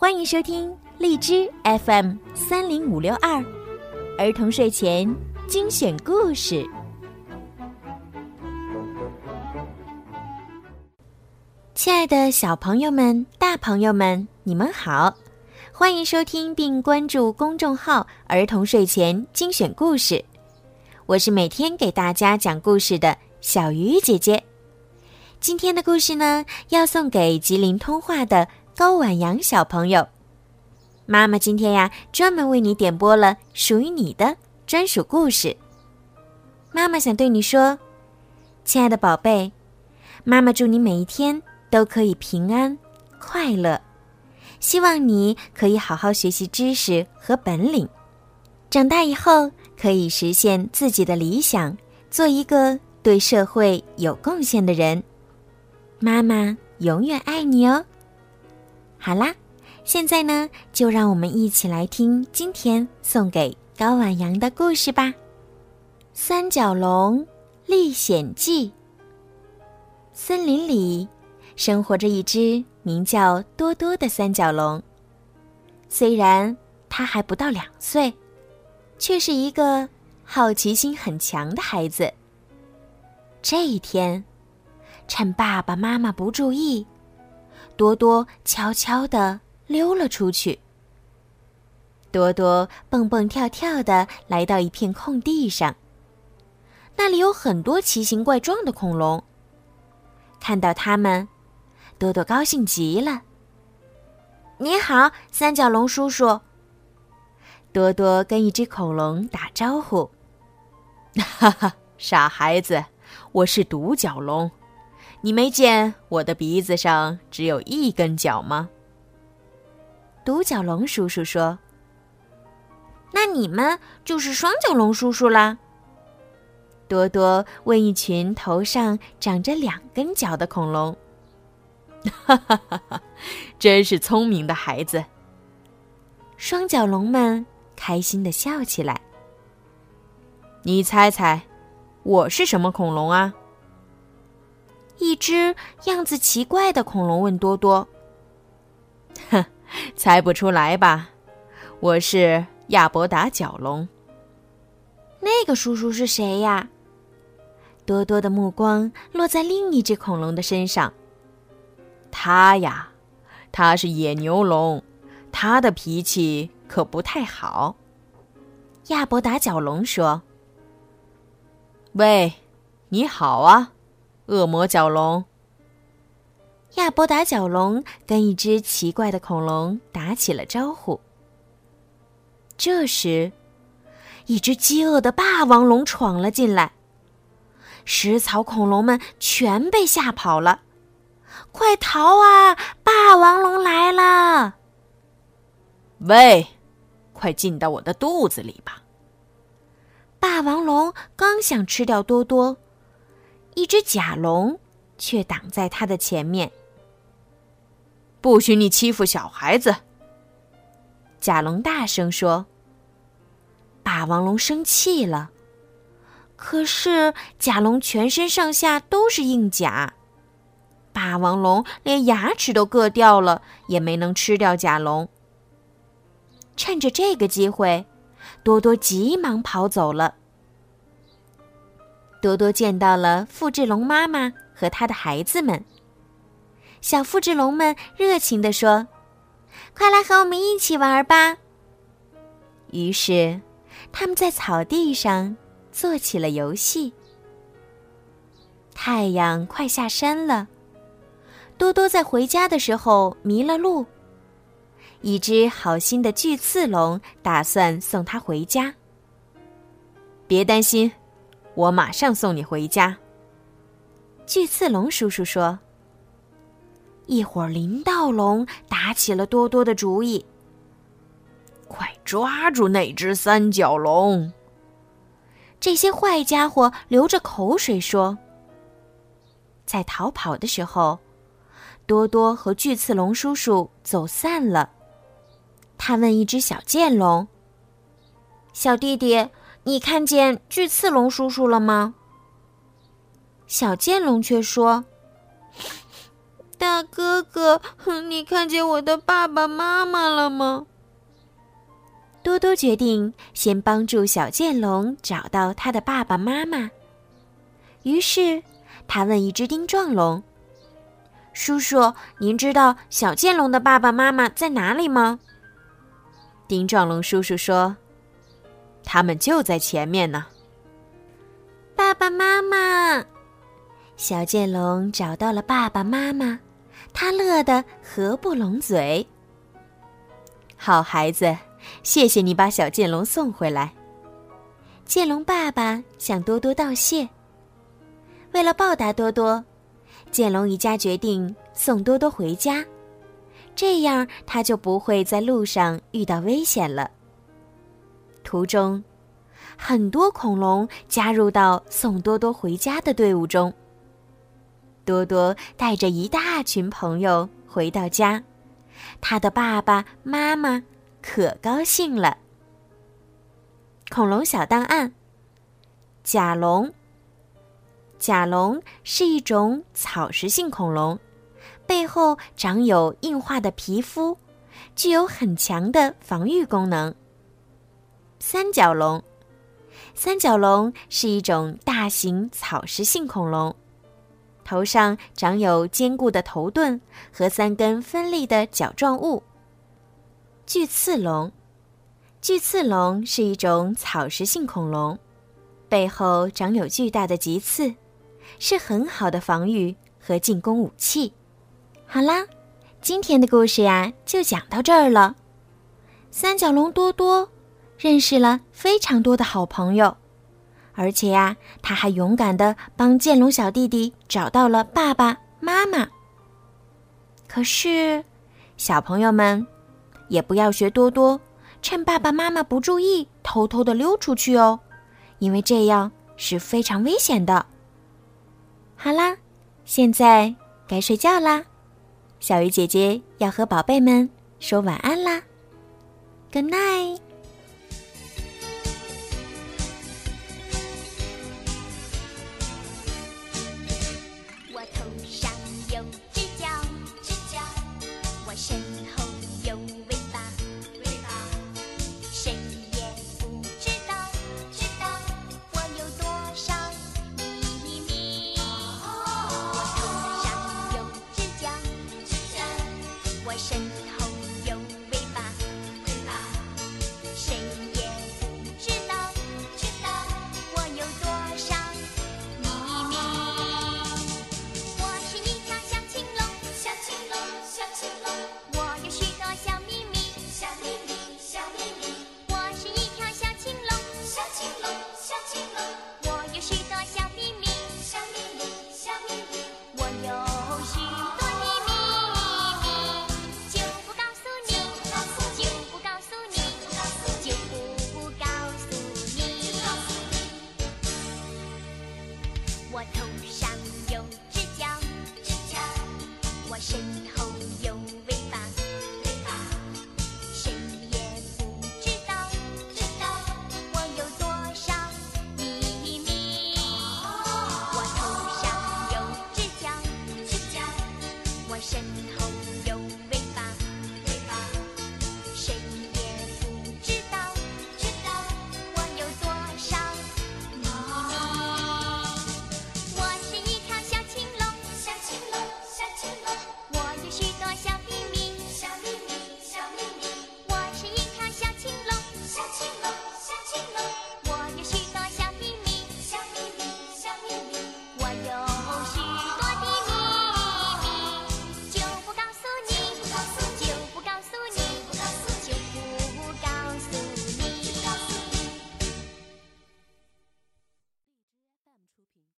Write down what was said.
欢迎收听荔枝 FM 三零五六二儿童睡前精选故事。亲爱的小朋友们、大朋友们，你们好！欢迎收听并关注公众号“儿童睡前精选故事”，我是每天给大家讲故事的小鱼姐姐。今天的故事呢，要送给吉林通话的高婉阳小朋友。妈妈今天呀，专门为你点播了属于你的专属故事。妈妈想对你说，亲爱的宝贝，妈妈祝你每一天都可以平安快乐。希望你可以好好学习知识和本领，长大以后可以实现自己的理想，做一个对社会有贡献的人。妈妈永远爱你哦。好啦，现在呢，就让我们一起来听今天送给高婉阳的故事吧，《三角龙历险记》。森林里生活着一只。名叫多多的三角龙，虽然他还不到两岁，却是一个好奇心很强的孩子。这一天，趁爸爸妈妈不注意，多多悄悄地溜了出去。多多蹦蹦跳跳地来到一片空地上，那里有很多奇形怪状的恐龙。看到它们。多多高兴极了。你好，三角龙叔叔。多多跟一只恐龙打招呼。哈哈，傻孩子，我是独角龙。你没见我的鼻子上只有一根角吗？独角龙叔叔说：“那你们就是双角龙叔叔啦。”多多问一群头上长着两根角的恐龙。哈哈哈！哈，真是聪明的孩子。双角龙们开心的笑起来。你猜猜，我是什么恐龙啊？一只样子奇怪的恐龙问多多。哼，猜不出来吧？我是亚伯达角龙。那个叔叔是谁呀？多多的目光落在另一只恐龙的身上。他呀，他是野牛龙，他的脾气可不太好。亚伯达角龙说：“喂，你好啊，恶魔角龙。”亚伯达角龙跟一只奇怪的恐龙打起了招呼。这时，一只饥饿的霸王龙闯了进来，食草恐龙们全被吓跑了。快逃啊！霸王龙来了！喂，快进到我的肚子里吧！霸王龙刚想吃掉多多，一只甲龙却挡在他的前面。不许你欺负小孩子！甲龙大声说。霸王龙生气了，可是甲龙全身上下都是硬甲。霸王龙连牙齿都硌掉了，也没能吃掉甲龙。趁着这个机会，多多急忙跑走了。多多见到了复制龙妈妈和他的孩子们，小复制龙们热情地说：“快来和我们一起玩吧！”于是，他们在草地上做起了游戏。太阳快下山了。多多在回家的时候迷了路，一只好心的巨刺龙打算送他回家。别担心，我马上送你回家。巨刺龙叔叔说。一会儿，林道龙打起了多多的主意。快抓住那只三角龙！这些坏家伙流着口水说。在逃跑的时候。多多和巨刺龙叔叔走散了。他问一只小剑龙：“小弟弟，你看见巨刺龙叔叔了吗？”小剑龙却说：“大哥哥，你看见我的爸爸妈妈了吗？多多决定先帮助小剑龙找到他的爸爸妈妈。于是，他问一只丁状龙：“叔叔，您知道小剑龙的爸爸妈妈在哪里吗？”丁状龙叔叔说：“他们就在前面呢。”爸爸妈妈，小剑龙找到了爸爸妈妈，他乐得合不拢嘴。好孩子，谢谢你把小剑龙送回来。剑龙爸爸向多多道谢。为了报答多多，剑龙一家决定送多多回家。这样，他就不会在路上遇到危险了。途中，很多恐龙加入到送多多回家的队伍中。多多带着一大群朋友回到家，他的爸爸妈妈可高兴了。恐龙小档案：甲龙。甲龙是一种草食性恐龙。背后长有硬化的皮肤，具有很强的防御功能。三角龙，三角龙是一种大型草食性恐龙，头上长有坚固的头盾和三根分立的角状物。巨刺龙，巨刺龙是一种草食性恐龙，背后长有巨大的棘刺，是很好的防御和进攻武器。好啦，今天的故事呀就讲到这儿了。三角龙多多认识了非常多的好朋友，而且呀，他还勇敢的帮剑龙小弟弟找到了爸爸妈妈。可是，小朋友们也不要学多多，趁爸爸妈妈不注意偷偷的溜出去哦，因为这样是非常危险的。好啦，现在该睡觉啦。小鱼姐姐要和宝贝们说晚安啦，Good night。